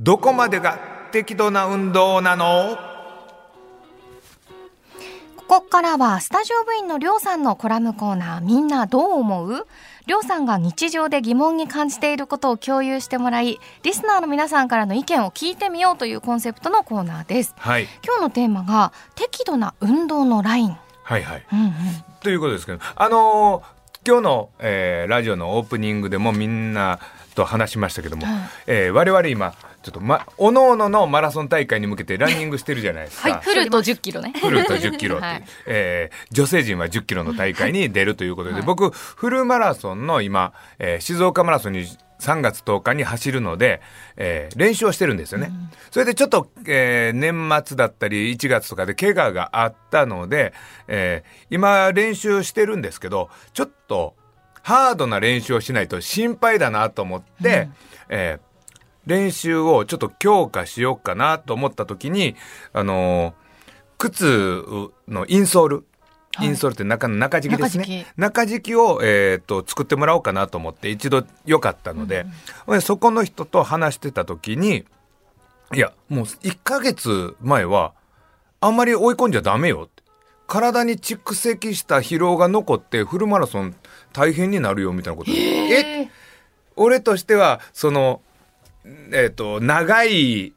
どこまでが適度な運動なの？ここからはスタジオ部員のりょうさんのコラムコーナーみんなどう思う？りょうさんが日常で疑問に感じていることを共有してもらいリスナーの皆さんからの意見を聞いてみようというコンセプトのコーナーです。はい。今日のテーマが適度な運動のライン、はいはい。うんうん、ということですけど、あのー今日の、えーラジオのオープニングでもみんなと話しましたけども、はい。えー我々今、ちょっと、ま、おのおののマラソン大会に向けてランニングしてるじゃないですか。フルと1 0キロね。フルと10キロ はいえー女性陣は10キロの大会に出るということで、僕、フルマラソンの今、えー静岡マラソンに3月10日に走るので、えー練習をしてるんですよね。それでちょっと、えー年末だったり1月とかで怪我があったので、えー今練習してるんですけど、ちょっとハードな練習をしないと心配だなと思って、えー練習をちょっと強化しようかなと思った時に、あのー靴のインソール、はいインソールって中の中敷きですね。中敷きを、えーっと、作ってもらおうかなと思って、一度良かったので、でそこの人と話してた時に、いや、もう1ヶ月前は、あんまり追い込んじゃダメよ。体に蓄積した疲労が残ってフルマラソン大変になるよみたいなこと。え俺としては、その、えっ、と、長い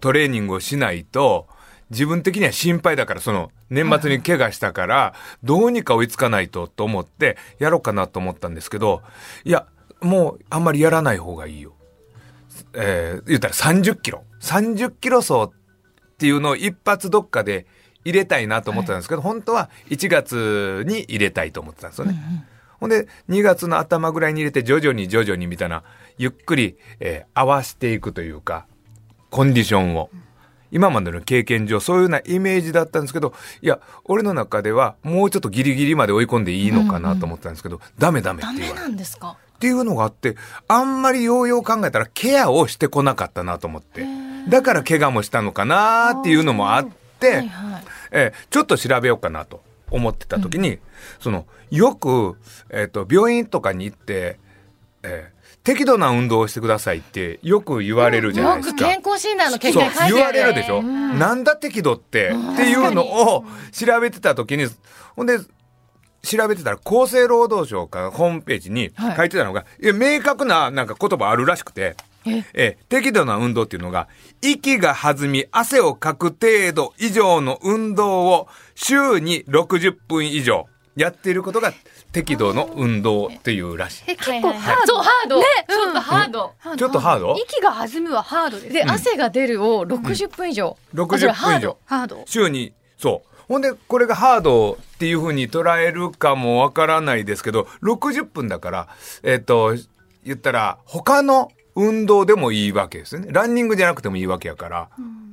トレーニングをしないと、自分的には心配だから、その、年末に怪我したから、どうにか追いつかないとと思って、やろうかなと思ったんですけど、いや、もうあんまりやらない方がいいよ。えー言ったら30キロ。30キロ走っていうのを一発どっかで入れたいなと思ってたんですけど、本当は1月に入れたいと思ってたんですよね。ほんで、2月の頭ぐらいに入れて徐々に徐々にみたいな、ゆっくり、えー合わしていくというか、コンディションを。今までの経験上、そういうようなイメージだったんですけど、いや、俺の中ではもうちょっとギリギリまで追い込んでいいのかなと思ってたんですけど、ダメダメっダメて言われて。なんですか？っていうのがあって、あんまりようよう考えたらケアをしてこなかったなと思って。だから怪我もしたのかなっていうのもあって、はいはい。えーちょっと調べようかなと思ってた時に、その、よく、えっ、と、病院とかに行って、えー適度な運動をしてくださいってよく言われるじゃないよですか。く健康診断の結果に書いて言われるでしょ、なんだ適度ってっていうのを調べてた時にほんで調べてたら厚生労働省からホームページにはい。書いてたのが、いや明確ななんか言葉あるらしくてええ。適度な運動っていうのが息が弾み汗をかく程度以上の運動を週に60分以上やっていることが適度の運動っていうらしい。え結構ハード。そうハード、ね。ちょっとハード、ちょっとハード？息が弾むはハードです。で、汗が出るを60分以上、あそれ60分以上。ハード。週に、そう。ほんで、これがハードっていう風に捉えるかもわからないですけど、60分だから、えっ、と、言ったら、他の運動でもいいわけですよね。ランニングじゃなくてもいいわけやから。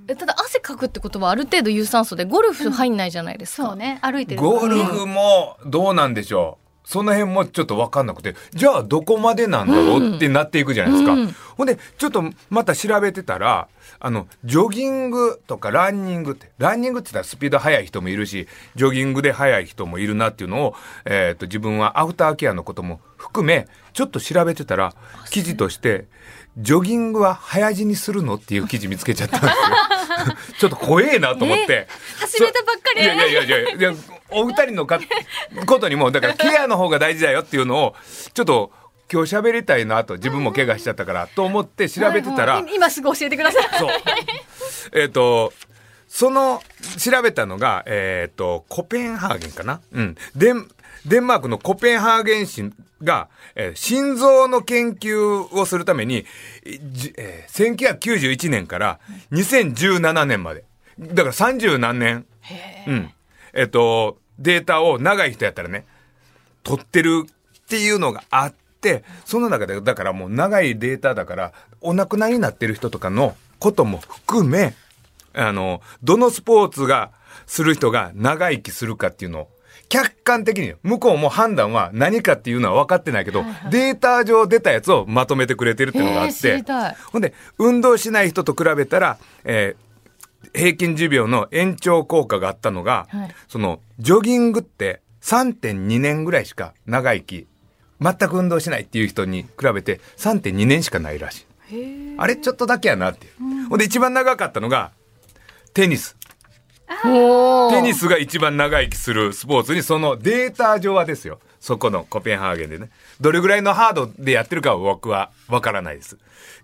えただ汗かくってことはある程度有酸素でゴルフ入んないじゃないですか、そうね。歩いてるね。ゴルフもどうなんでしょう。その辺もちょっとわかんなくて、じゃあどこまでなんだろうってなっていくじゃないですか。うんほんで、ちょっとまた調べてたら、あの、ジョギングとかランニングって、ランニングって言ったらスピード速い人もいるし、ジョギングで速い人もいるなっていうのを、えっ、と、自分はアフターケアのことも含め、ちょっと調べてたら、記事として、ジョギングは早死にするのっていう記事見つけちゃったんですよ。ちょっと怖えなと思って。始めたばっかりいやいやいやいや、お二人のかことにも、だからケアの方が大事だよっていうのを、ちょっと今日喋りたいなと、自分も怪我しちゃったから、と思って調べてたら、今すぐ教えてください。そう。えっ、と、その、調べたのが、えっ、と、コペンハーゲンかな？うん。デン、デンマークのコペンハーゲン市が、えー心臓の研究をするために、じえー1991年から2017年まで。だから30何年。うん。えっ、と、データを長い人やったらね、取ってるっていうのがあって、その中で、だからもう長いデータだから、お亡くなりになってる人とかのことも含め、あの、どのスポーツが、する人が長生きするかっていうのを、客観的に、向こうも判断は何かっていうのは分かってないけど、データ上出たやつをまとめてくれてるっていうのがあって。ほんで、運動しない人と比べたら、えー平均寿命の延長効果があったのが、はいその、ジョギングって3.2年ぐらいしか長生き、全く運動しないっていう人に比べて3.2年しかないらしい。あれちょっとだけやなっていう。ほんで一番長かったのが、テニス。テニスが一番長生きするスポーツに、そのデータ上はですよ。そこのコペンハーゲンでね。どれぐらいのハードでやってるかは僕はわからないです。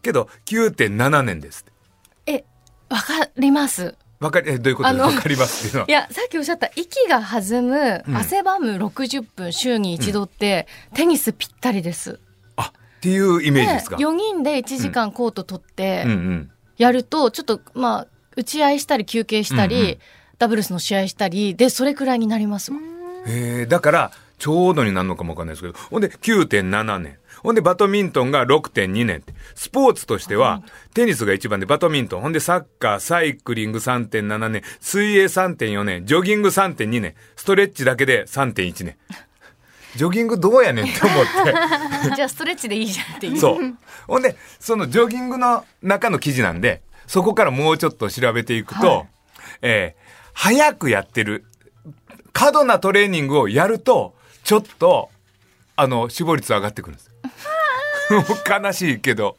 けど、9.7年ですって。え、わかります。わかり、え、どういうこと？わかりますっていうのは。いや、さっきおっしゃった、息が弾む、うん汗ばむ60分、週に一度って、テニスぴったりです。あ、っていうイメージですか？4人で1時間コート取ってうん、うん。やると、ちょっと、まあ、打ち合いしたり休憩したり、うんうんダブルスの試合したり、で、それくらいになりますわ。へえ、だから、ちょうどになるのかもわかんないですけど、ほんで9.7年。ほんでバドミントンが6.2年って。スポーツとしては、テニスが一番でバドミントン。ほんでサッカー、サイクリング3.7年、水泳3.4年、ジョギング3.2年、ストレッチだけで3.1年。ジョギングどうやねんって思って。じゃあ、ストレッチでいいじゃんっていう。そう。ほんで、そのジョギングの中の記事なんで、そこからもうちょっと調べていくと、はいえー早くやってる、過度なトレーニングをやると、ちょっと、あの、死亡率上がってくるんです。悲しいけど。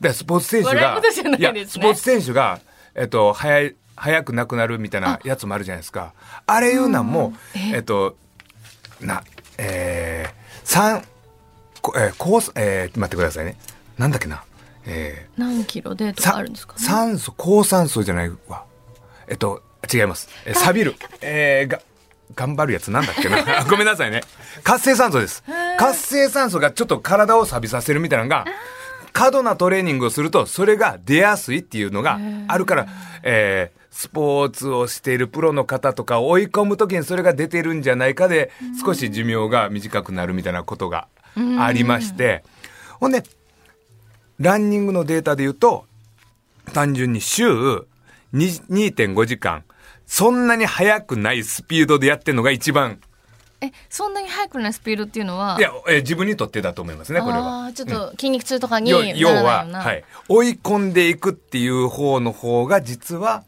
ででスポーツ選手が、事じゃないや、スポーツ選手が、えっと、早い、早く亡くなるみたいなやつもあるじゃないですか。あれいうのも、えっと、な、えー、三、こえー、高すえー、待ってくださいね。なんだっけな。え何キロでー、とかあるんですか、ね、酸素、高酸素じゃないわ。えっと、違います。えー、錆びる。えー、が、頑張るやつなんだっけな？ごめんなさいね。活性酸素です。活性酸素がちょっと体を錆びさせるみたいなのが、過度なトレーニングをすると、それが出やすいっていうのがあるから、えー、スポーツをしているプロの方とかを追い込むときにそれが出てるんじゃないかで、少し寿命が短くなるみたいなことがありまして、ほんで、ランニングのデータで言うと、単純に週2 2.5時間、そんなに速くないスピードでやってるのが一番、え、そんなに速くないスピードっていうのは？いや、えー自分にとってだと思いますね、これは。ちょっと筋肉痛とかにならないよ要。は、はい。追い込んでいくっていう方の方が、実は、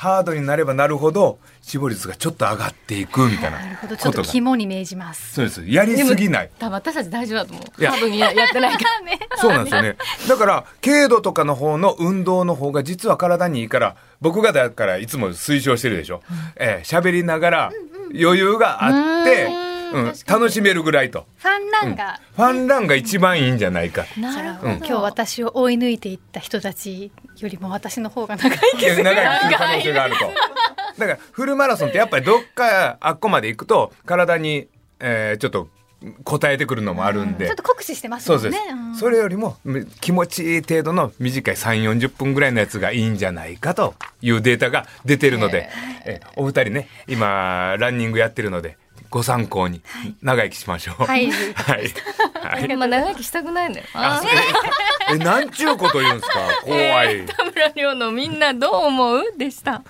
ハードになればなるほど、死亡率がちょっと上がっていくみたいななるほどちょっこと肝に銘じますそうです。やりすぎない。多分私たち大丈夫だと思う。ハードにややってないから。そうなんですよね。だから、軽度とかの方の運動の方が実は体にいいから、僕がだからいつも推奨してるでしょ。えー喋りながら余裕があって、うん、楽しめるぐらいと。ファンランが、ファンランが一番いいんじゃないか。なるほど。今日私を追い抜いていった人たちよりも私の方が長いいや長生きする可能性があると。だから、フルマラソンってやっぱりどっかあっこまで行くと、体に、えーちょっと応えてくるのもあるんで。ちょっと酷使してますそうです。もん。ね。んそれよりもむ気持ちいい程度の短い3、40分ぐらいのやつがいいんじゃないかというデータが出てるので、えお二人ね、今、ランニングやってるので、ご参考に長生きしましょう。はい はい。はい。まあ長生きしたくないんだよ。あえなんちゅうこと言うんですか？怖い。田村亮のみんなどう思う？でした。